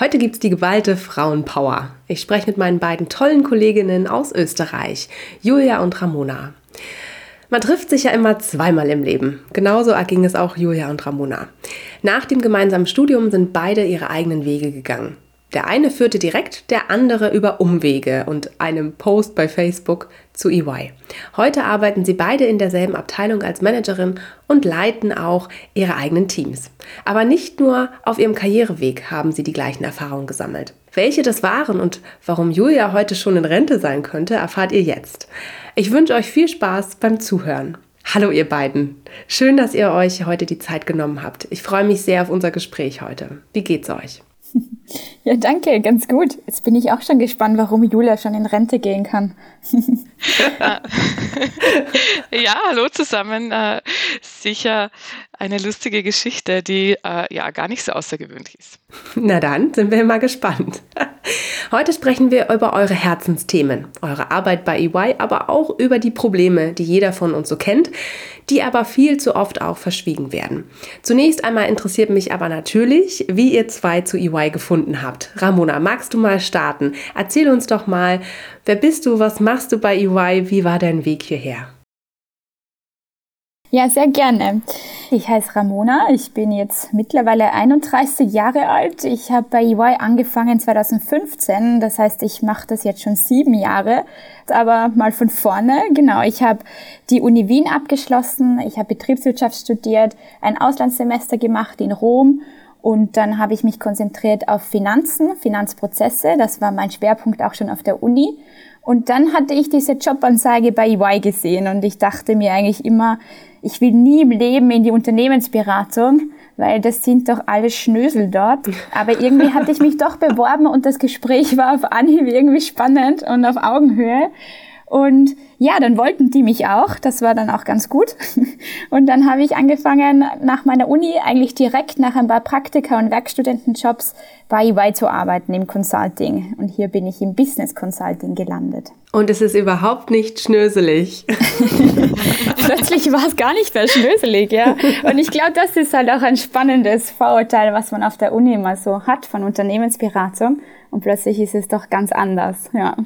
Heute gibt's die geballte Frauenpower. Ich spreche mit meinen beiden tollen Kolleginnen aus Österreich, Julia und Ramona. Man trifft sich ja immer zweimal im Leben. Genauso erging es auch Julia und Ramona. Nach dem gemeinsamen Studium sind beide ihre eigenen Wege gegangen. Der eine führte direkt, der andere über Umwege und einem Post bei Facebook zu EY. Heute arbeiten sie beide in derselben Abteilung als Managerin und leiten auch ihre eigenen Teams. Aber nicht nur auf ihrem Karriereweg haben sie die gleichen Erfahrungen gesammelt. Welche das waren und warum Julia heute schon in Rente sein könnte, erfahrt ihr jetzt. Ich wünsche euch viel Spaß beim Zuhören. Hallo ihr beiden. Schön, dass ihr euch heute die Zeit genommen habt. Ich freue mich sehr auf unser Gespräch heute. Wie geht's euch? Ja, danke, ganz gut. Jetzt bin ich auch schon gespannt, warum Julia schon in Rente gehen kann. ja, hallo zusammen. Äh, sicher eine lustige Geschichte, die äh, ja gar nicht so außergewöhnlich ist. Na dann, sind wir mal gespannt. Heute sprechen wir über eure Herzensthemen, eure Arbeit bei EY, aber auch über die Probleme, die jeder von uns so kennt, die aber viel zu oft auch verschwiegen werden. Zunächst einmal interessiert mich aber natürlich, wie ihr zwei zu EY gefunden habt. Ramona, magst du mal starten? Erzähl uns doch mal, wer bist du, was machst du bei EY, wie war dein Weg hierher? Ja, sehr gerne. Ich heiße Ramona, ich bin jetzt mittlerweile 31 Jahre alt. Ich habe bei EY angefangen 2015, das heißt, ich mache das jetzt schon sieben Jahre. Aber mal von vorne, genau, ich habe die Uni Wien abgeschlossen, ich habe Betriebswirtschaft studiert, ein Auslandssemester gemacht in Rom. Und dann habe ich mich konzentriert auf Finanzen, Finanzprozesse, das war mein Schwerpunkt auch schon auf der Uni. Und dann hatte ich diese Jobanzeige bei EY gesehen. Und ich dachte mir eigentlich immer, ich will nie im Leben in die Unternehmensberatung, weil das sind doch alle Schnösel dort. Aber irgendwie hatte ich mich doch beworben und das Gespräch war auf Anhieb irgendwie spannend und auf Augenhöhe. Und ja, dann wollten die mich auch. Das war dann auch ganz gut. Und dann habe ich angefangen, nach meiner Uni eigentlich direkt nach ein paar Praktika und Werkstudentenjobs bei EY zu arbeiten im Consulting. Und hier bin ich im Business Consulting gelandet. Und es ist überhaupt nicht schnöselig. Plötzlich war es gar nicht mehr schnöselig, ja. Und ich glaube, das ist halt auch ein spannendes Vorurteil, was man auf der Uni immer so hat von Unternehmensberatung. Und plötzlich ist es doch ganz anders, ja.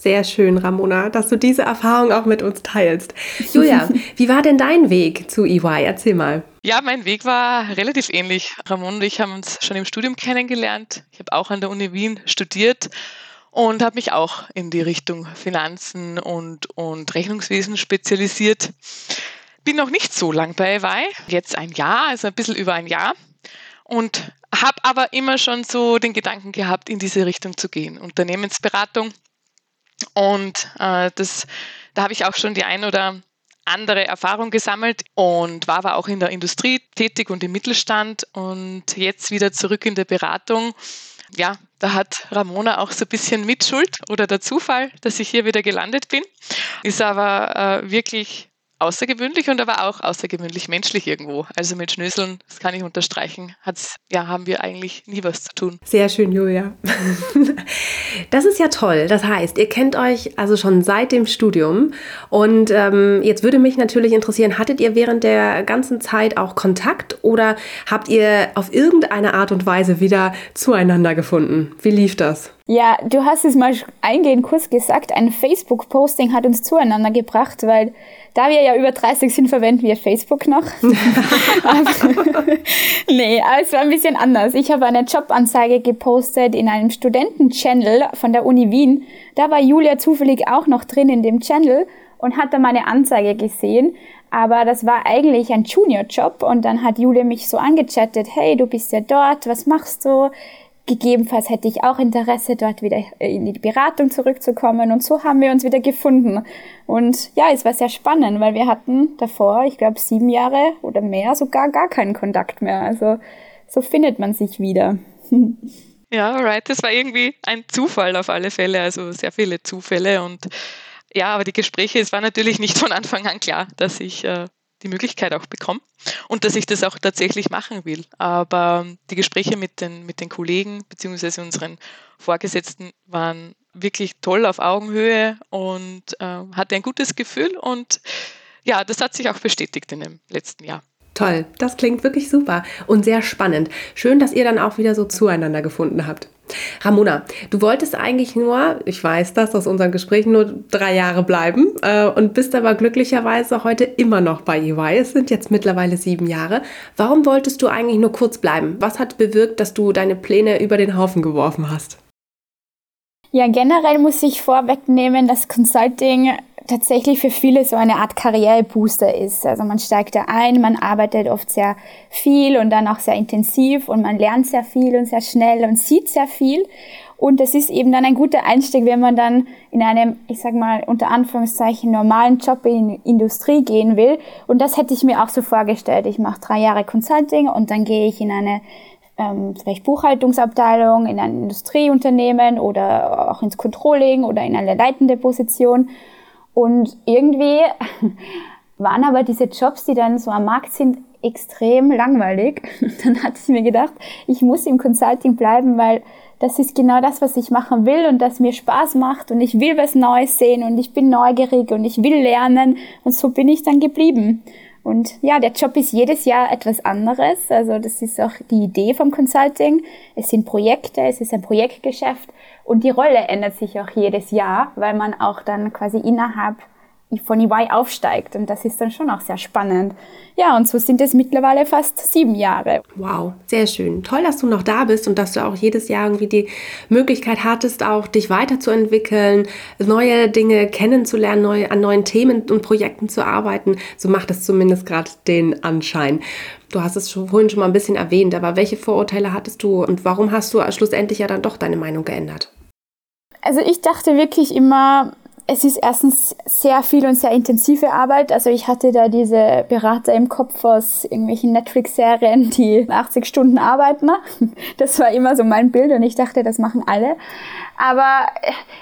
Sehr schön, Ramona, dass du diese Erfahrung auch mit uns teilst. Julia, wie war denn dein Weg zu EY? Erzähl mal. Ja, mein Weg war relativ ähnlich. Ramon und ich haben uns schon im Studium kennengelernt. Ich habe auch an der Uni Wien studiert und habe mich auch in die Richtung Finanzen und, und Rechnungswesen spezialisiert. Bin noch nicht so lang bei EY, jetzt ein Jahr, also ein bisschen über ein Jahr. Und habe aber immer schon so den Gedanken gehabt, in diese Richtung zu gehen. Unternehmensberatung und äh, das, da habe ich auch schon die ein oder andere Erfahrung gesammelt und war aber auch in der Industrie tätig und im Mittelstand und jetzt wieder zurück in der Beratung. Ja, da hat Ramona auch so ein bisschen Mitschuld oder der Zufall, dass ich hier wieder gelandet bin. Ist aber äh, wirklich außergewöhnlich und aber auch außergewöhnlich menschlich irgendwo. Also mit Schnöseln, das kann ich unterstreichen, hat's, ja, haben wir eigentlich nie was zu tun. Sehr schön, Julia. Das ist ja toll. Das heißt, ihr kennt euch also schon seit dem Studium. Und ähm, jetzt würde mich natürlich interessieren, hattet ihr während der ganzen Zeit auch Kontakt oder habt ihr auf irgendeine Art und Weise wieder zueinander gefunden? Wie lief das? Ja, du hast es mal eingehend kurz gesagt, ein Facebook-Posting hat uns zueinander gebracht, weil da wir ja über 30 sind, verwenden wir Facebook noch. nee, aber es war ein bisschen anders. Ich habe eine Jobanzeige gepostet in einem Studenten-Channel von der Uni Wien. Da war Julia zufällig auch noch drin in dem Channel und hat da meine Anzeige gesehen. Aber das war eigentlich ein Junior-Job und dann hat Julia mich so angechattet, hey, du bist ja dort, was machst du? Gegebenenfalls hätte ich auch Interesse, dort wieder in die Beratung zurückzukommen. Und so haben wir uns wieder gefunden. Und ja, es war sehr spannend, weil wir hatten davor, ich glaube, sieben Jahre oder mehr, sogar gar keinen Kontakt mehr. Also so findet man sich wieder. Ja, right. Das war irgendwie ein Zufall auf alle Fälle, also sehr viele Zufälle und ja, aber die Gespräche, es war natürlich nicht von Anfang an klar, dass ich äh, die Möglichkeit auch bekomme und dass ich das auch tatsächlich machen will. Aber die Gespräche mit den, mit den Kollegen bzw. unseren Vorgesetzten waren wirklich toll auf Augenhöhe und äh, hatte ein gutes Gefühl und ja, das hat sich auch bestätigt in dem letzten Jahr. Toll, das klingt wirklich super und sehr spannend. Schön, dass ihr dann auch wieder so zueinander gefunden habt. Ramona, du wolltest eigentlich nur, ich weiß das aus unseren Gesprächen, nur drei Jahre bleiben äh, und bist aber glücklicherweise heute immer noch bei EY. Es sind jetzt mittlerweile sieben Jahre. Warum wolltest du eigentlich nur kurz bleiben? Was hat bewirkt, dass du deine Pläne über den Haufen geworfen hast? Ja, generell muss ich vorwegnehmen, dass Consulting tatsächlich für viele so eine Art Karrierebooster ist. Also man steigt da ein, man arbeitet oft sehr viel und dann auch sehr intensiv und man lernt sehr viel und sehr schnell und sieht sehr viel. Und das ist eben dann ein guter Einstieg, wenn man dann in einem, ich sag mal, unter Anführungszeichen normalen Job in die Industrie gehen will. Und das hätte ich mir auch so vorgestellt. Ich mache drei Jahre Consulting und dann gehe ich in eine ähm, vielleicht Buchhaltungsabteilung, in ein Industrieunternehmen oder auch ins Controlling oder in eine leitende Position. Und irgendwie waren aber diese Jobs, die dann so am Markt sind, extrem langweilig. Dann hatte ich mir gedacht, ich muss im Consulting bleiben, weil das ist genau das, was ich machen will und das mir Spaß macht und ich will was Neues sehen und ich bin neugierig und ich will lernen und so bin ich dann geblieben. Und ja, der Job ist jedes Jahr etwas anderes. Also das ist auch die Idee vom Consulting. Es sind Projekte, es ist ein Projektgeschäft und die Rolle ändert sich auch jedes Jahr, weil man auch dann quasi innerhalb von EY aufsteigt. Und das ist dann schon auch sehr spannend. Ja, und so sind es mittlerweile fast sieben Jahre. Wow, sehr schön. Toll, dass du noch da bist und dass du auch jedes Jahr irgendwie die Möglichkeit hattest, auch dich weiterzuentwickeln, neue Dinge kennenzulernen, neu, an neuen Themen und Projekten zu arbeiten. So macht es zumindest gerade den Anschein. Du hast es schon, vorhin schon mal ein bisschen erwähnt, aber welche Vorurteile hattest du und warum hast du schlussendlich ja dann doch deine Meinung geändert? Also ich dachte wirklich immer, es ist erstens sehr viel und sehr intensive Arbeit. Also ich hatte da diese Berater im Kopf aus irgendwelchen Netflix-Serien, die 80 Stunden arbeiten. Das war immer so mein Bild und ich dachte, das machen alle. Aber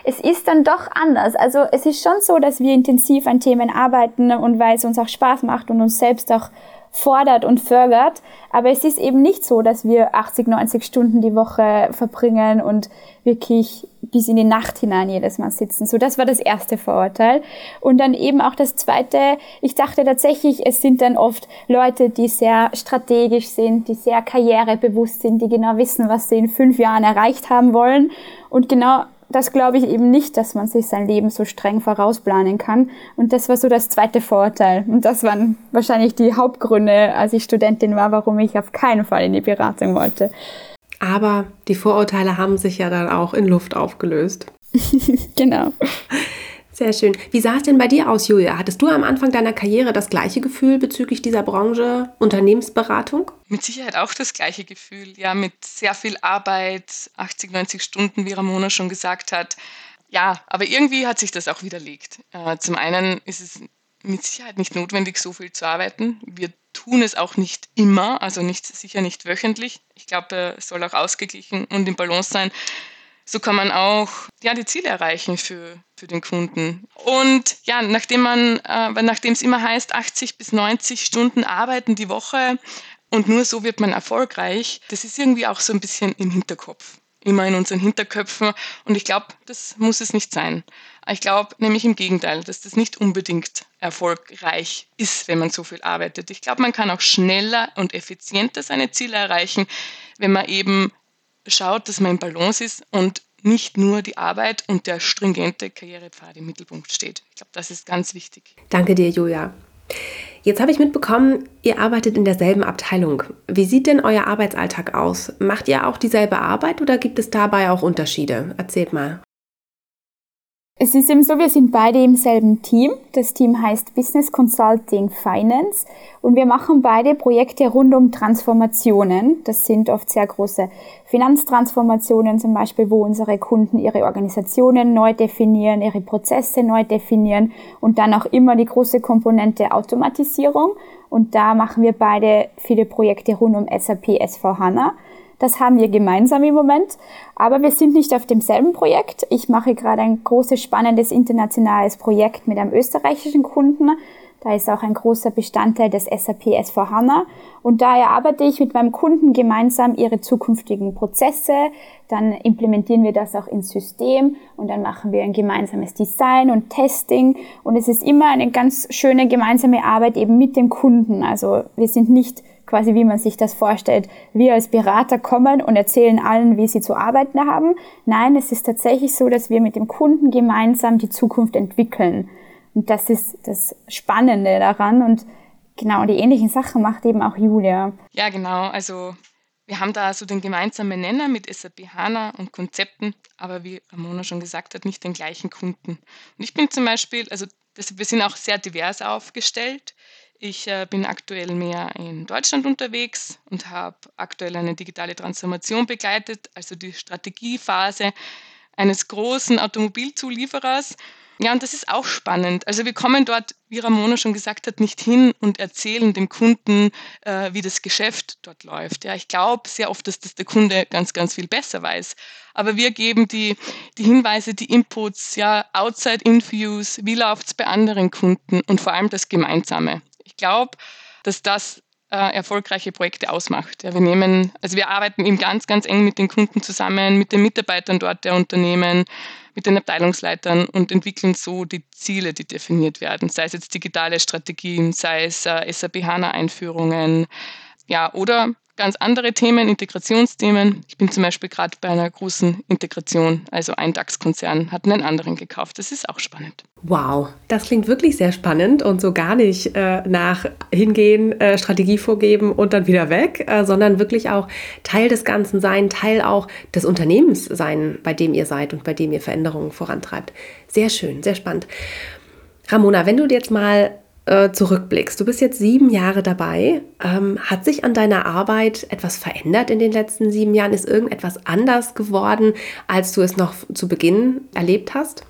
es ist dann doch anders. Also es ist schon so, dass wir intensiv an Themen arbeiten und weil es uns auch Spaß macht und uns selbst auch fordert und fördert. Aber es ist eben nicht so, dass wir 80, 90 Stunden die Woche verbringen und wirklich bis in die Nacht hinein jedes Mal sitzen. So, das war das erste Vorurteil. Und dann eben auch das zweite, ich dachte tatsächlich, es sind dann oft Leute, die sehr strategisch sind, die sehr karrierebewusst sind, die genau wissen, was sie in fünf Jahren erreicht haben wollen. Und genau das glaube ich eben nicht, dass man sich sein Leben so streng vorausplanen kann. Und das war so das zweite Vorurteil. Und das waren wahrscheinlich die Hauptgründe, als ich Studentin war, warum ich auf keinen Fall in die Beratung wollte. Aber die Vorurteile haben sich ja dann auch in Luft aufgelöst. genau. Sehr schön. Wie sah es denn bei dir aus, Julia? Hattest du am Anfang deiner Karriere das gleiche Gefühl bezüglich dieser Branche Unternehmensberatung? Mit Sicherheit auch das gleiche Gefühl. Ja, mit sehr viel Arbeit, 80, 90 Stunden, wie Ramona schon gesagt hat. Ja, aber irgendwie hat sich das auch widerlegt. Äh, zum einen ist es mit Sicherheit nicht notwendig, so viel zu arbeiten. Wir tun es auch nicht immer, also nicht, sicher nicht wöchentlich. Ich glaube, es soll auch ausgeglichen und im Balance sein so kann man auch ja, die Ziele erreichen für, für den Kunden. Und ja, nachdem man, äh, nachdem es immer heißt, 80 bis 90 Stunden arbeiten die Woche und nur so wird man erfolgreich, das ist irgendwie auch so ein bisschen im Hinterkopf. Immer in unseren Hinterköpfen. Und ich glaube, das muss es nicht sein. Ich glaube nämlich im Gegenteil, dass das nicht unbedingt erfolgreich ist, wenn man so viel arbeitet. Ich glaube, man kann auch schneller und effizienter seine Ziele erreichen, wenn man eben schaut, dass man im Balance ist und nicht nur die Arbeit und der stringente Karrierepfad im Mittelpunkt steht. Ich glaube, das ist ganz wichtig. Danke dir, Julia. Jetzt habe ich mitbekommen, ihr arbeitet in derselben Abteilung. Wie sieht denn euer Arbeitsalltag aus? Macht ihr auch dieselbe Arbeit oder gibt es dabei auch Unterschiede? Erzählt mal. Es ist eben so, wir sind beide im selben Team. Das Team heißt Business Consulting Finance und wir machen beide Projekte rund um Transformationen. Das sind oft sehr große Finanztransformationen zum Beispiel, wo unsere Kunden ihre Organisationen neu definieren, ihre Prozesse neu definieren und dann auch immer die große Komponente Automatisierung. Und da machen wir beide viele Projekte rund um SAP S4HANA. Das haben wir gemeinsam im Moment. Aber wir sind nicht auf demselben Projekt. Ich mache gerade ein großes, spannendes internationales Projekt mit einem österreichischen Kunden. Da ist auch ein großer Bestandteil des SAP S4HANA. Und daher arbeite ich mit meinem Kunden gemeinsam ihre zukünftigen Prozesse. Dann implementieren wir das auch ins System und dann machen wir ein gemeinsames Design und Testing. Und es ist immer eine ganz schöne gemeinsame Arbeit eben mit dem Kunden. Also wir sind nicht quasi, wie man sich das vorstellt, wir als Berater kommen und erzählen allen, wie sie zu arbeiten haben. Nein, es ist tatsächlich so, dass wir mit dem Kunden gemeinsam die Zukunft entwickeln. Und das ist das Spannende daran. Und genau, die ähnlichen Sachen macht eben auch Julia. Ja, genau. Also wir haben da so den gemeinsamen Nenner mit SAP HANA und Konzepten, aber wie Ramona schon gesagt hat, nicht den gleichen Kunden. Und ich bin zum Beispiel, also das, wir sind auch sehr divers aufgestellt. Ich äh, bin aktuell mehr in Deutschland unterwegs und habe aktuell eine digitale Transformation begleitet, also die Strategiephase eines großen Automobilzulieferers ja, und das ist auch spannend. Also wir kommen dort, wie Ramona schon gesagt hat, nicht hin und erzählen dem Kunden, äh, wie das Geschäft dort läuft. Ja, ich glaube sehr oft, dass das der Kunde ganz, ganz viel besser weiß. Aber wir geben die, die Hinweise, die Inputs, ja, Outside-Interviews, wie läuft es bei anderen Kunden und vor allem das Gemeinsame. Ich glaube, dass das äh, erfolgreiche Projekte ausmacht. Ja, wir nehmen, also wir arbeiten eben ganz, ganz eng mit den Kunden zusammen, mit den Mitarbeitern dort der Unternehmen, mit den Abteilungsleitern und entwickeln so die Ziele, die definiert werden, sei es jetzt digitale Strategien, sei es äh, SAP HANA-Einführungen, ja, oder ganz andere Themen, Integrationsthemen. Ich bin zum Beispiel gerade bei einer großen Integration, also ein DAX-Konzern hat einen anderen gekauft. Das ist auch spannend. Wow, das klingt wirklich sehr spannend und so gar nicht äh, nach hingehen, äh, Strategie vorgeben und dann wieder weg, äh, sondern wirklich auch Teil des Ganzen sein, Teil auch des Unternehmens sein, bei dem ihr seid und bei dem ihr Veränderungen vorantreibt. Sehr schön, sehr spannend. Ramona, wenn du jetzt mal äh, zurückblickst, du bist jetzt sieben Jahre dabei. Ähm, hat sich an deiner Arbeit etwas verändert in den letzten sieben Jahren? Ist irgendetwas anders geworden, als du es noch zu Beginn erlebt hast?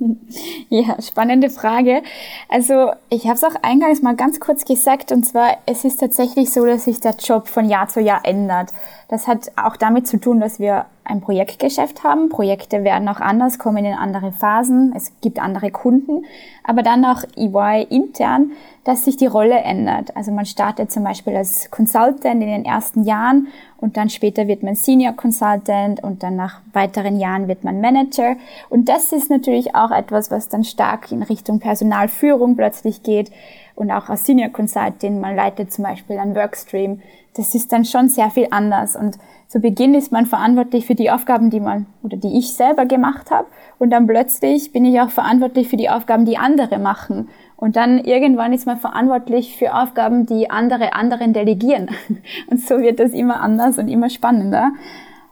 Ja, spannende Frage. Also ich habe es auch eingangs mal ganz kurz gesagt, und zwar es ist tatsächlich so, dass sich der Job von Jahr zu Jahr ändert. Das hat auch damit zu tun, dass wir ein Projektgeschäft haben. Projekte werden auch anders, kommen in andere Phasen. Es gibt andere Kunden. Aber dann auch EY intern, dass sich die Rolle ändert. Also man startet zum Beispiel als Consultant in den ersten Jahren und dann später wird man Senior Consultant und dann nach weiteren Jahren wird man Manager. Und das ist natürlich auch etwas, was dann stark in Richtung Personalführung plötzlich geht und auch als Senior Consultant, man leitet zum Beispiel einen Workstream. Das ist dann schon sehr viel anders und zu Beginn ist man verantwortlich für die Aufgaben, die man oder die ich selber gemacht habe. Und dann plötzlich bin ich auch verantwortlich für die Aufgaben, die andere machen. Und dann irgendwann ist man verantwortlich für Aufgaben, die andere anderen delegieren. Und so wird das immer anders und immer spannender.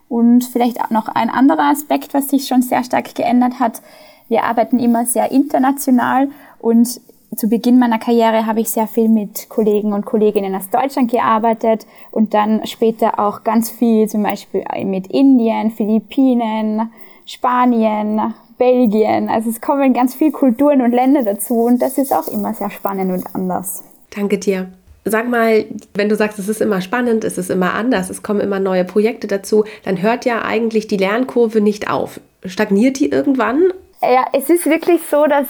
Und vielleicht auch noch ein anderer Aspekt, was sich schon sehr stark geändert hat. Wir arbeiten immer sehr international und zu Beginn meiner Karriere habe ich sehr viel mit Kollegen und Kolleginnen aus Deutschland gearbeitet und dann später auch ganz viel zum Beispiel mit Indien, Philippinen, Spanien, Belgien. Also es kommen ganz viele Kulturen und Länder dazu und das ist auch immer sehr spannend und anders. Danke dir. Sag mal, wenn du sagst, es ist immer spannend, es ist immer anders, es kommen immer neue Projekte dazu, dann hört ja eigentlich die Lernkurve nicht auf. Stagniert die irgendwann? Ja, es ist wirklich so, dass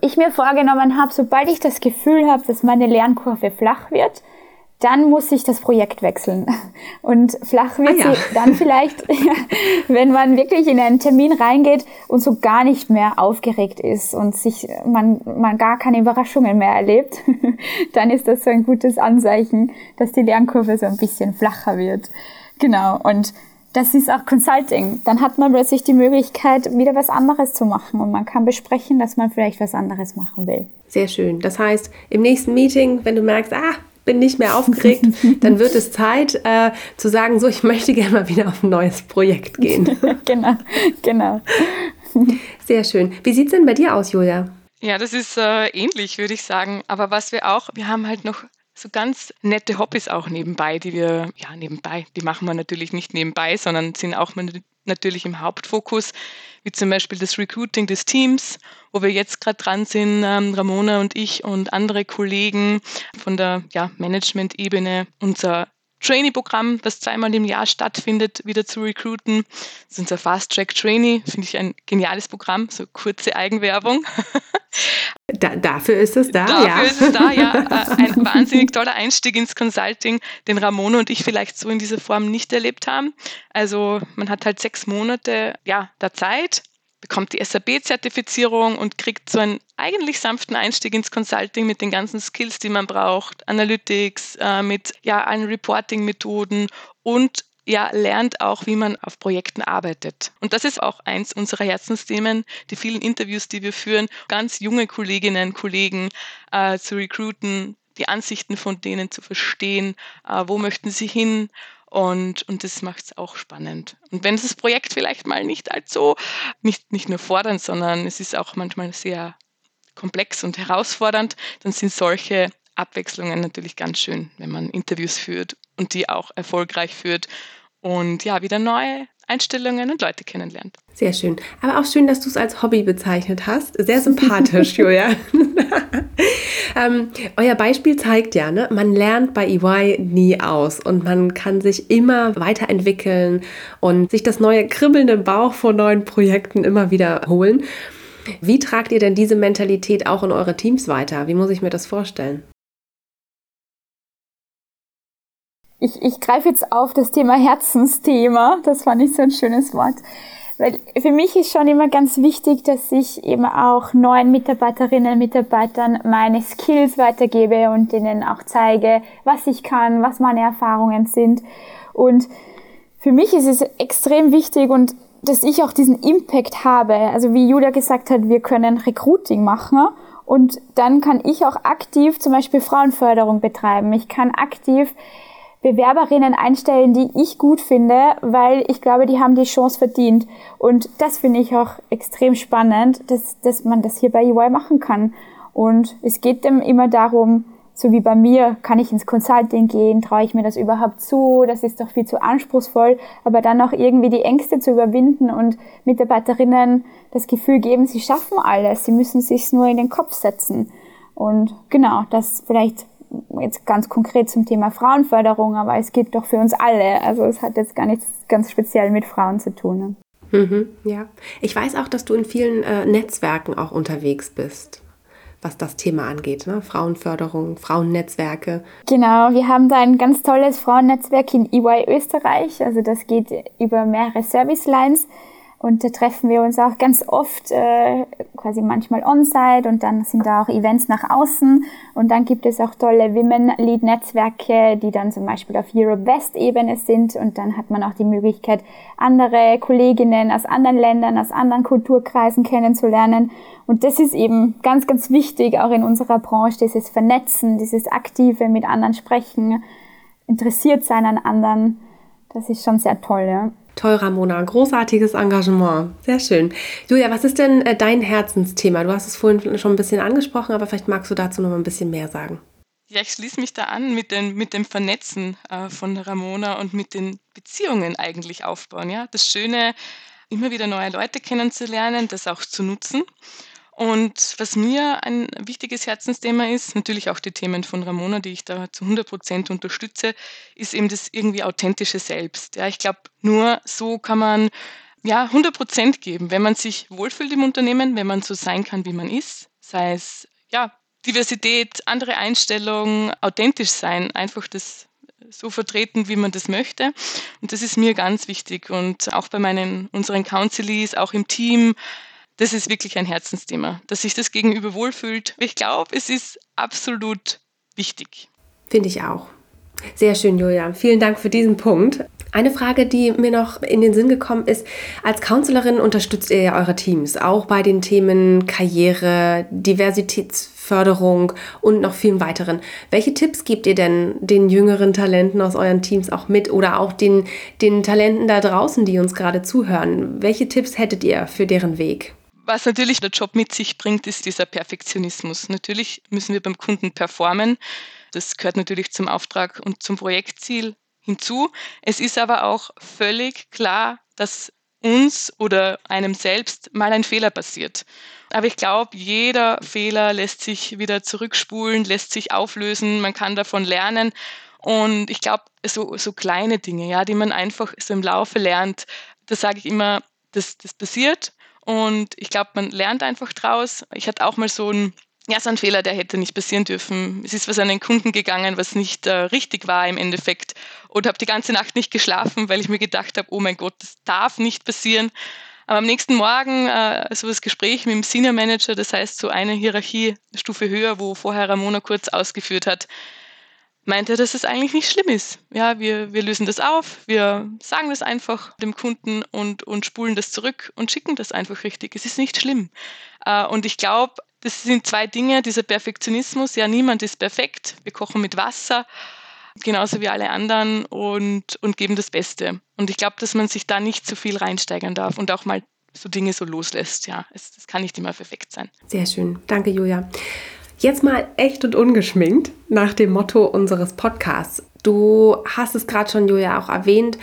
ich mir vorgenommen habe, sobald ich das Gefühl habe, dass meine Lernkurve flach wird, dann muss ich das Projekt wechseln. Und flach wird ah, ja. sie dann vielleicht, wenn man wirklich in einen Termin reingeht und so gar nicht mehr aufgeregt ist und sich man, man gar keine Überraschungen mehr erlebt, dann ist das so ein gutes Anzeichen, dass die Lernkurve so ein bisschen flacher wird. Genau. Und das ist auch Consulting. Dann hat man plötzlich die Möglichkeit, wieder was anderes zu machen und man kann besprechen, dass man vielleicht was anderes machen will. Sehr schön. Das heißt, im nächsten Meeting, wenn du merkst, ah, bin nicht mehr aufgeregt, dann wird es Zeit äh, zu sagen, so, ich möchte gerne mal wieder auf ein neues Projekt gehen. genau, genau. Sehr schön. Wie sieht es denn bei dir aus, Julia? Ja, das ist äh, ähnlich, würde ich sagen. Aber was wir auch, wir haben halt noch so ganz nette Hobbys auch nebenbei, die wir, ja, nebenbei, die machen wir natürlich nicht nebenbei, sondern sind auch natürlich im Hauptfokus, wie zum Beispiel das Recruiting des Teams, wo wir jetzt gerade dran sind, ähm, Ramona und ich und andere Kollegen von der ja, Management-Ebene, unser Trainee-Programm, das zweimal im Jahr stattfindet, wieder zu recruiten. Das ist unser Fast Track Trainee, finde ich ein geniales Programm, so kurze Eigenwerbung. Da, dafür ist es da, dafür ja. Dafür ist es da, ja. Äh, ein wahnsinnig toller Einstieg ins Consulting, den Ramona und ich vielleicht so in dieser Form nicht erlebt haben. Also man hat halt sechs Monate ja, der Zeit, bekommt die SAP-Zertifizierung und kriegt so einen eigentlich sanften Einstieg ins Consulting mit den ganzen Skills, die man braucht, Analytics, äh, mit ja, allen Reporting-Methoden und ja, lernt auch, wie man auf Projekten arbeitet. Und das ist auch eins unserer Herzensthemen, die vielen Interviews, die wir führen, ganz junge Kolleginnen, Kollegen äh, zu recruiten, die Ansichten von denen zu verstehen, äh, wo möchten sie hin und, und das macht es auch spannend. Und wenn das Projekt vielleicht mal nicht allzu, nicht, nicht nur fordernd, sondern es ist auch manchmal sehr komplex und herausfordernd, dann sind solche Abwechslungen natürlich ganz schön, wenn man Interviews führt und die auch erfolgreich führt und ja, wieder neue Einstellungen und Leute kennenlernt. Sehr schön. Aber auch schön, dass du es als Hobby bezeichnet hast. Sehr sympathisch, Julia. ähm, euer Beispiel zeigt ja, ne, man lernt bei EY nie aus und man kann sich immer weiterentwickeln und sich das neue kribbelnde Bauch vor neuen Projekten immer wieder holen. Wie tragt ihr denn diese Mentalität auch in eure Teams weiter? Wie muss ich mir das vorstellen? Ich, ich greife jetzt auf das Thema Herzensthema. Das fand ich so ein schönes Wort. Weil für mich ist schon immer ganz wichtig, dass ich eben auch neuen Mitarbeiterinnen und Mitarbeitern meine Skills weitergebe und denen auch zeige, was ich kann, was meine Erfahrungen sind. Und für mich ist es extrem wichtig und dass ich auch diesen Impact habe. Also wie Julia gesagt hat, wir können Recruiting machen und dann kann ich auch aktiv zum Beispiel Frauenförderung betreiben. Ich kann aktiv Bewerberinnen einstellen, die ich gut finde, weil ich glaube, die haben die Chance verdient. Und das finde ich auch extrem spannend, dass, dass man das hier bei EY machen kann. Und es geht dem immer darum, so wie bei mir, kann ich ins Consulting gehen, traue ich mir das überhaupt zu, das ist doch viel zu anspruchsvoll, aber dann auch irgendwie die Ängste zu überwinden und Mitarbeiterinnen das Gefühl geben, sie schaffen alles, sie müssen sich nur in den Kopf setzen. Und genau, das vielleicht jetzt ganz konkret zum Thema Frauenförderung, aber es geht doch für uns alle. Also es hat jetzt gar nichts ganz speziell mit Frauen zu tun. Ne? Mhm, ja, ich weiß auch, dass du in vielen äh, Netzwerken auch unterwegs bist was das Thema angeht, ne? Frauenförderung, Frauennetzwerke. Genau, wir haben da ein ganz tolles Frauennetzwerk in EY Österreich. Also das geht über mehrere Service Lines. Und da treffen wir uns auch ganz oft, äh, quasi manchmal on-site und dann sind da auch Events nach außen. Und dann gibt es auch tolle Women-Lead-Netzwerke, die dann zum Beispiel auf Europe-West-Ebene sind. Und dann hat man auch die Möglichkeit, andere Kolleginnen aus anderen Ländern, aus anderen Kulturkreisen kennenzulernen. Und das ist eben ganz, ganz wichtig, auch in unserer Branche, dieses Vernetzen, dieses aktive mit anderen sprechen, interessiert sein an anderen. Das ist schon sehr toll, ja. Toll, Ramona. Großartiges Engagement. Sehr schön. Julia, was ist denn äh, dein Herzensthema? Du hast es vorhin schon ein bisschen angesprochen, aber vielleicht magst du dazu noch ein bisschen mehr sagen. Ja, ich schließe mich da an mit, den, mit dem Vernetzen äh, von Ramona und mit den Beziehungen eigentlich aufbauen. Ja? Das Schöne, immer wieder neue Leute kennenzulernen, das auch zu nutzen. Und was mir ein wichtiges Herzensthema ist, natürlich auch die Themen von Ramona, die ich da zu 100 Prozent unterstütze, ist eben das irgendwie authentische Selbst. Ja, ich glaube, nur so kann man ja 100 Prozent geben, wenn man sich wohlfühlt im Unternehmen, wenn man so sein kann, wie man ist, sei es ja Diversität, andere Einstellungen, authentisch sein, einfach das so vertreten, wie man das möchte. Und das ist mir ganz wichtig. Und auch bei meinen, unseren Counselees, auch im Team, das ist wirklich ein Herzensthema, dass sich das Gegenüber wohlfühlt. Ich glaube, es ist absolut wichtig. Finde ich auch. Sehr schön, Julia. Vielen Dank für diesen Punkt. Eine Frage, die mir noch in den Sinn gekommen ist, als Counselorin unterstützt ihr ja eure Teams, auch bei den Themen Karriere, Diversitätsförderung und noch vielen weiteren. Welche Tipps gebt ihr denn den jüngeren Talenten aus euren Teams auch mit oder auch den, den Talenten da draußen, die uns gerade zuhören? Welche Tipps hättet ihr für deren Weg? Was natürlich der Job mit sich bringt, ist dieser Perfektionismus. Natürlich müssen wir beim Kunden performen. Das gehört natürlich zum Auftrag und zum Projektziel hinzu. Es ist aber auch völlig klar, dass uns oder einem selbst mal ein Fehler passiert. Aber ich glaube, jeder Fehler lässt sich wieder zurückspulen, lässt sich auflösen, man kann davon lernen Und ich glaube, so, so kleine Dinge, ja, die man einfach so im Laufe lernt, da sage ich immer, das, das passiert. Und ich glaube, man lernt einfach draus. Ich hatte auch mal so ein ja, so ein Fehler, der hätte nicht passieren dürfen. Es ist was an den Kunden gegangen, was nicht äh, richtig war im Endeffekt. Und habe die ganze Nacht nicht geschlafen, weil ich mir gedacht habe, oh mein Gott, das darf nicht passieren. Aber am nächsten Morgen äh, so das Gespräch mit dem Senior Manager, das heißt so eine Hierarchiestufe höher, wo vorher Ramona kurz ausgeführt hat, meinte, dass es eigentlich nicht schlimm ist. Ja, wir, wir lösen das auf, wir sagen das einfach dem Kunden und, und spulen das zurück und schicken das einfach richtig. Es ist nicht schlimm. Äh, und ich glaube, das sind zwei Dinge, dieser Perfektionismus, ja, niemand ist perfekt. Wir kochen mit Wasser, genauso wie alle anderen und, und geben das Beste. Und ich glaube, dass man sich da nicht zu viel reinsteigern darf und auch mal so Dinge so loslässt. Ja, es, es kann nicht immer perfekt sein. Sehr schön. Danke, Julia. Jetzt mal echt und ungeschminkt nach dem Motto unseres Podcasts. Du hast es gerade schon, Julia, auch erwähnt.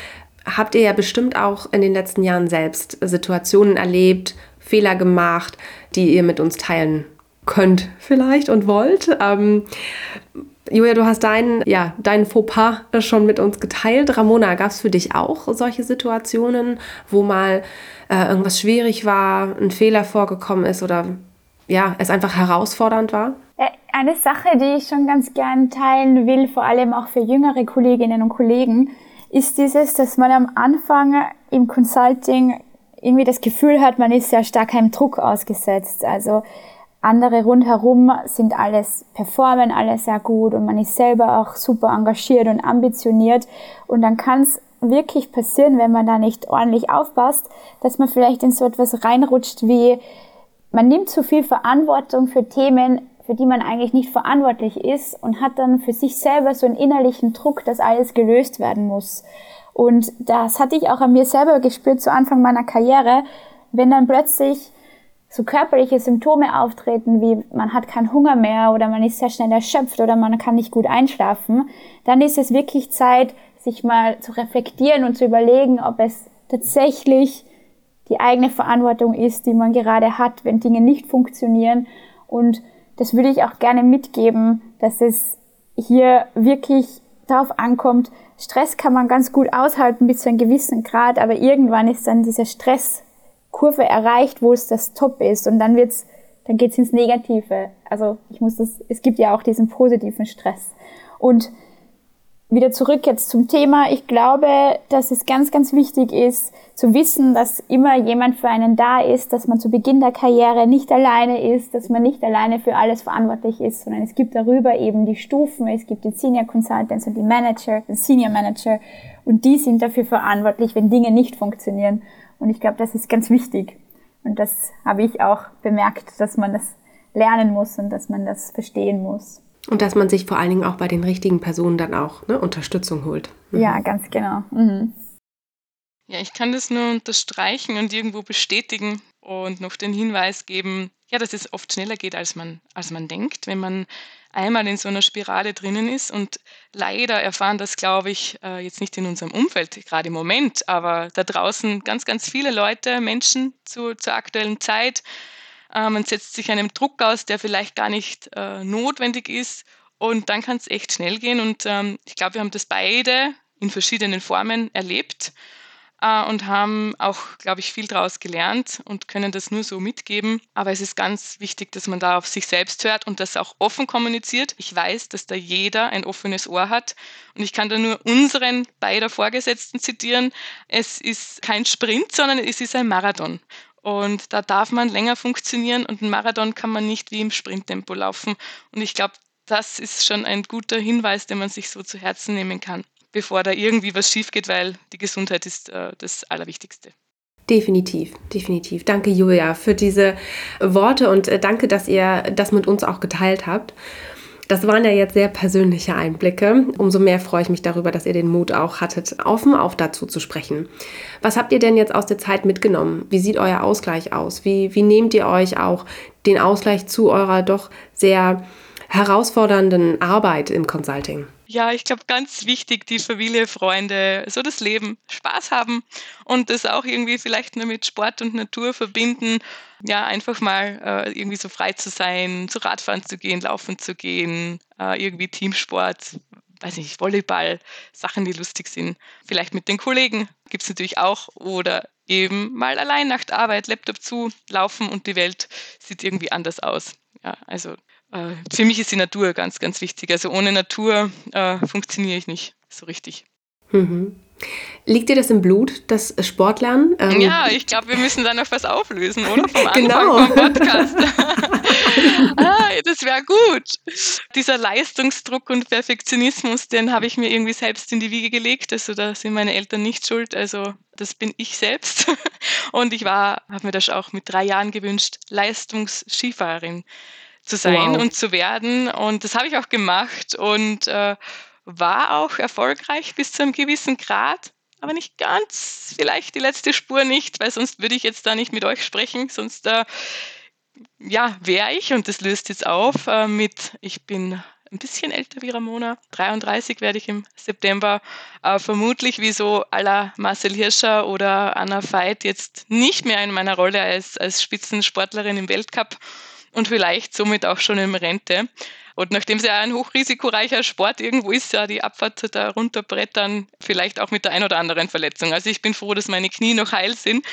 Habt ihr ja bestimmt auch in den letzten Jahren selbst Situationen erlebt, Fehler gemacht, die ihr mit uns teilen könnt vielleicht und wollt. Ähm, Julia, du hast deinen, ja, deinen Fauxpas schon mit uns geteilt. Ramona, gab es für dich auch solche Situationen, wo mal äh, irgendwas schwierig war, ein Fehler vorgekommen ist oder ja, es einfach herausfordernd war? Äh, eine Sache, die ich schon ganz gern teilen will, vor allem auch für jüngere Kolleginnen und Kollegen, ist dieses, dass man am Anfang im Consulting irgendwie das Gefühl hat, man ist sehr stark einem Druck ausgesetzt. Also andere rundherum sind alles, performen alles sehr gut und man ist selber auch super engagiert und ambitioniert. Und dann kann es wirklich passieren, wenn man da nicht ordentlich aufpasst, dass man vielleicht in so etwas reinrutscht wie, man nimmt zu viel Verantwortung für Themen, für die man eigentlich nicht verantwortlich ist und hat dann für sich selber so einen innerlichen Druck, dass alles gelöst werden muss. Und das hatte ich auch an mir selber gespürt zu Anfang meiner Karriere, wenn dann plötzlich so körperliche Symptome auftreten, wie man hat keinen Hunger mehr oder man ist sehr schnell erschöpft oder man kann nicht gut einschlafen, dann ist es wirklich Zeit, sich mal zu reflektieren und zu überlegen, ob es tatsächlich die eigene Verantwortung ist, die man gerade hat, wenn Dinge nicht funktionieren. Und das würde ich auch gerne mitgeben, dass es hier wirklich darauf ankommt, Stress kann man ganz gut aushalten bis zu einem gewissen Grad, aber irgendwann ist dann diese Stresskurve erreicht, wo es das Top ist und dann wird's, dann geht's ins Negative. Also ich muss das, es gibt ja auch diesen positiven Stress. Und wieder zurück jetzt zum Thema. Ich glaube, dass es ganz, ganz wichtig ist, zu wissen, dass immer jemand für einen da ist, dass man zu Beginn der Karriere nicht alleine ist, dass man nicht alleine für alles verantwortlich ist, sondern es gibt darüber eben die Stufen, es gibt die Senior Consultants und die Manager, den Senior Manager und die sind dafür verantwortlich, wenn Dinge nicht funktionieren. Und ich glaube, das ist ganz wichtig. Und das habe ich auch bemerkt, dass man das lernen muss und dass man das verstehen muss. Und dass man sich vor allen Dingen auch bei den richtigen Personen dann auch ne, Unterstützung holt. Mhm. Ja, ganz genau. Mhm. Ja, ich kann das nur unterstreichen und irgendwo bestätigen und noch den Hinweis geben, ja, dass es oft schneller geht, als man, als man denkt, wenn man einmal in so einer Spirale drinnen ist. Und leider erfahren das, glaube ich, äh, jetzt nicht in unserem Umfeld, gerade im Moment, aber da draußen ganz, ganz viele Leute, Menschen zu, zur aktuellen Zeit, äh, man setzt sich einem Druck aus, der vielleicht gar nicht äh, notwendig ist. Und dann kann es echt schnell gehen. Und ähm, ich glaube, wir haben das beide in verschiedenen Formen erlebt äh, und haben auch, glaube ich, viel daraus gelernt und können das nur so mitgeben. Aber es ist ganz wichtig, dass man da auf sich selbst hört und das auch offen kommuniziert. Ich weiß, dass da jeder ein offenes Ohr hat und ich kann da nur unseren beider Vorgesetzten zitieren. Es ist kein Sprint, sondern es ist ein Marathon. Und da darf man länger funktionieren und ein Marathon kann man nicht wie im Sprinttempo laufen. Und ich glaube, das ist schon ein guter Hinweis, den man sich so zu Herzen nehmen kann, bevor da irgendwie was schief geht, weil die Gesundheit ist äh, das Allerwichtigste. Definitiv, definitiv. Danke, Julia, für diese Worte und äh, danke, dass ihr das mit uns auch geteilt habt. Das waren ja jetzt sehr persönliche Einblicke. Umso mehr freue ich mich darüber, dass ihr den Mut auch hattet, offen auf dazu zu sprechen. Was habt ihr denn jetzt aus der Zeit mitgenommen? Wie sieht euer Ausgleich aus? Wie, wie nehmt ihr euch auch den Ausgleich zu eurer doch sehr herausfordernden Arbeit im Consulting? Ja, ich glaube, ganz wichtig, die Familie, Freunde, so das Leben, Spaß haben und das auch irgendwie vielleicht nur mit Sport und Natur verbinden. Ja, einfach mal äh, irgendwie so frei zu sein, zu Radfahren zu gehen, laufen zu gehen, äh, irgendwie Teamsport, weiß nicht, Volleyball, Sachen, die lustig sind. Vielleicht mit den Kollegen gibt es natürlich auch oder eben mal allein nach der Arbeit, Laptop zu, laufen und die Welt sieht irgendwie anders aus. Ja, also äh, für mich ist die Natur ganz, ganz wichtig. Also ohne Natur äh, funktioniere ich nicht so richtig. Mhm. Liegt dir das im Blut, das Sportlernen? Ähm ja, ich glaube, wir müssen da noch was auflösen, oder? Vom Anfang genau. vom Podcast. ah, das wäre gut. Dieser Leistungsdruck und Perfektionismus, den habe ich mir irgendwie selbst in die Wiege gelegt. Also da sind meine Eltern nicht schuld. Also das bin ich selbst. Und ich war, habe mir das auch mit drei Jahren gewünscht, Leistungsskifahrerin zu sein wow. und zu werden. Und das habe ich auch gemacht. Und äh, war auch erfolgreich bis zu einem gewissen Grad, aber nicht ganz, vielleicht die letzte Spur nicht, weil sonst würde ich jetzt da nicht mit euch sprechen, sonst äh, ja, wäre ich und das löst jetzt auf äh, mit, ich bin ein bisschen älter wie Ramona, 33 werde ich im September, äh, vermutlich wie so aller Marcel Hirscher oder Anna Veit jetzt nicht mehr in meiner Rolle als, als Spitzensportlerin im Weltcup und vielleicht somit auch schon in Rente. Und nachdem es ja ein hochrisikoreicher Sport irgendwo ist, ja die Abfahrt da runterbrettern, vielleicht auch mit der ein oder anderen Verletzung. Also ich bin froh, dass meine Knie noch heil sind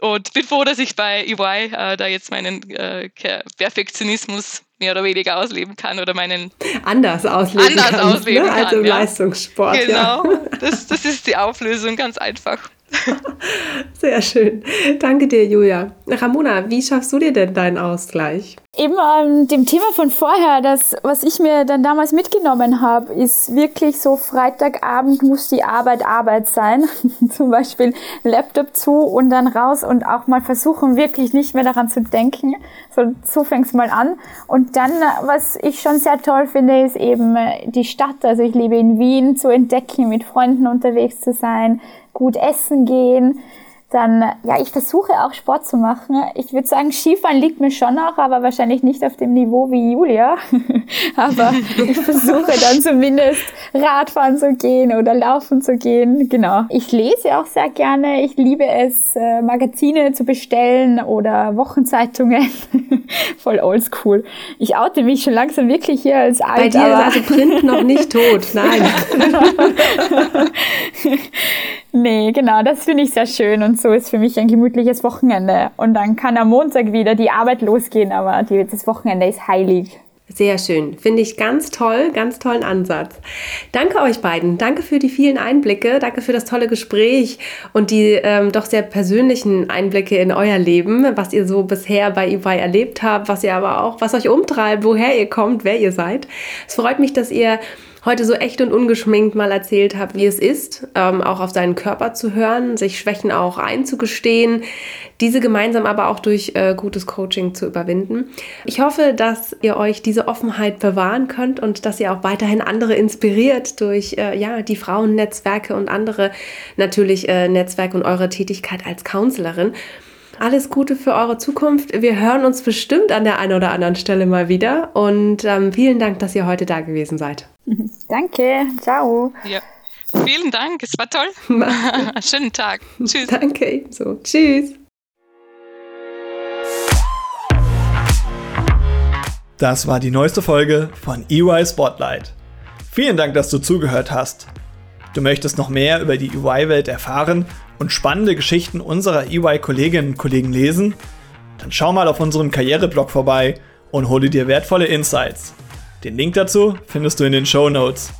und bin froh, dass ich bei EY äh, da jetzt meinen äh, Perfektionismus mehr oder weniger ausleben kann oder meinen anders ausleben anders kann, ausleben ne? als im ja. Leistungssport. Genau, ja. das, das ist die Auflösung, ganz einfach. Sehr schön. Danke dir, Julia. Ramona, wie schaffst du dir denn deinen Ausgleich? Eben ähm, dem Thema von vorher, das, was ich mir dann damals mitgenommen habe, ist wirklich so, Freitagabend muss die Arbeit Arbeit sein. Zum Beispiel Laptop zu und dann raus und auch mal versuchen, wirklich nicht mehr daran zu denken. So, so fängst mal an. Und dann, was ich schon sehr toll finde, ist eben äh, die Stadt. Also ich liebe in Wien zu entdecken, mit Freunden unterwegs zu sein, gut essen gehen dann, ja, ich versuche auch Sport zu machen. Ich würde sagen, Skifahren liegt mir schon noch, aber wahrscheinlich nicht auf dem Niveau wie Julia. aber ich versuche dann zumindest Radfahren zu gehen oder laufen zu gehen. Genau. Ich lese auch sehr gerne. Ich liebe es, äh, Magazine zu bestellen oder Wochenzeitungen. Voll oldschool. Ich oute mich schon langsam wirklich hier als alt. Bei dir ist also Print noch nicht tot. Nein. nee, genau. Das finde ich sehr schön und so ist für mich ein gemütliches Wochenende. Und dann kann am Montag wieder die Arbeit losgehen, aber die, das Wochenende ist heilig. Sehr schön. Finde ich ganz toll, ganz tollen Ansatz. Danke euch beiden. Danke für die vielen Einblicke. Danke für das tolle Gespräch und die ähm, doch sehr persönlichen Einblicke in euer Leben, was ihr so bisher bei EY erlebt habt, was ihr aber auch, was euch umtreibt, woher ihr kommt, wer ihr seid. Es freut mich, dass ihr heute so echt und ungeschminkt mal erzählt habe, wie es ist, ähm, auch auf seinen Körper zu hören, sich Schwächen auch einzugestehen, diese gemeinsam aber auch durch äh, gutes Coaching zu überwinden. Ich hoffe, dass ihr euch diese Offenheit bewahren könnt und dass ihr auch weiterhin andere inspiriert durch äh, ja, die Frauennetzwerke und andere natürlich äh, Netzwerke und eure Tätigkeit als Counselorin. Alles Gute für eure Zukunft. Wir hören uns bestimmt an der einen oder anderen Stelle mal wieder. Und ähm, vielen Dank, dass ihr heute da gewesen seid. Danke. Ciao. Ja. Vielen Dank. Es war toll. Schönen Tag. Tschüss. Danke. So. Tschüss. Das war die neueste Folge von EY Spotlight. Vielen Dank, dass du zugehört hast. Du möchtest noch mehr über die EY-Welt erfahren und spannende Geschichten unserer EY-Kolleginnen und Kollegen lesen? Dann schau mal auf unserem Karriereblog vorbei und hole dir wertvolle Insights. Den Link dazu findest du in den Show Notes.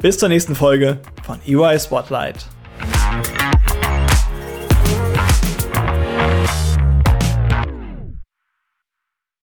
Bis zur nächsten Folge von EY Spotlight.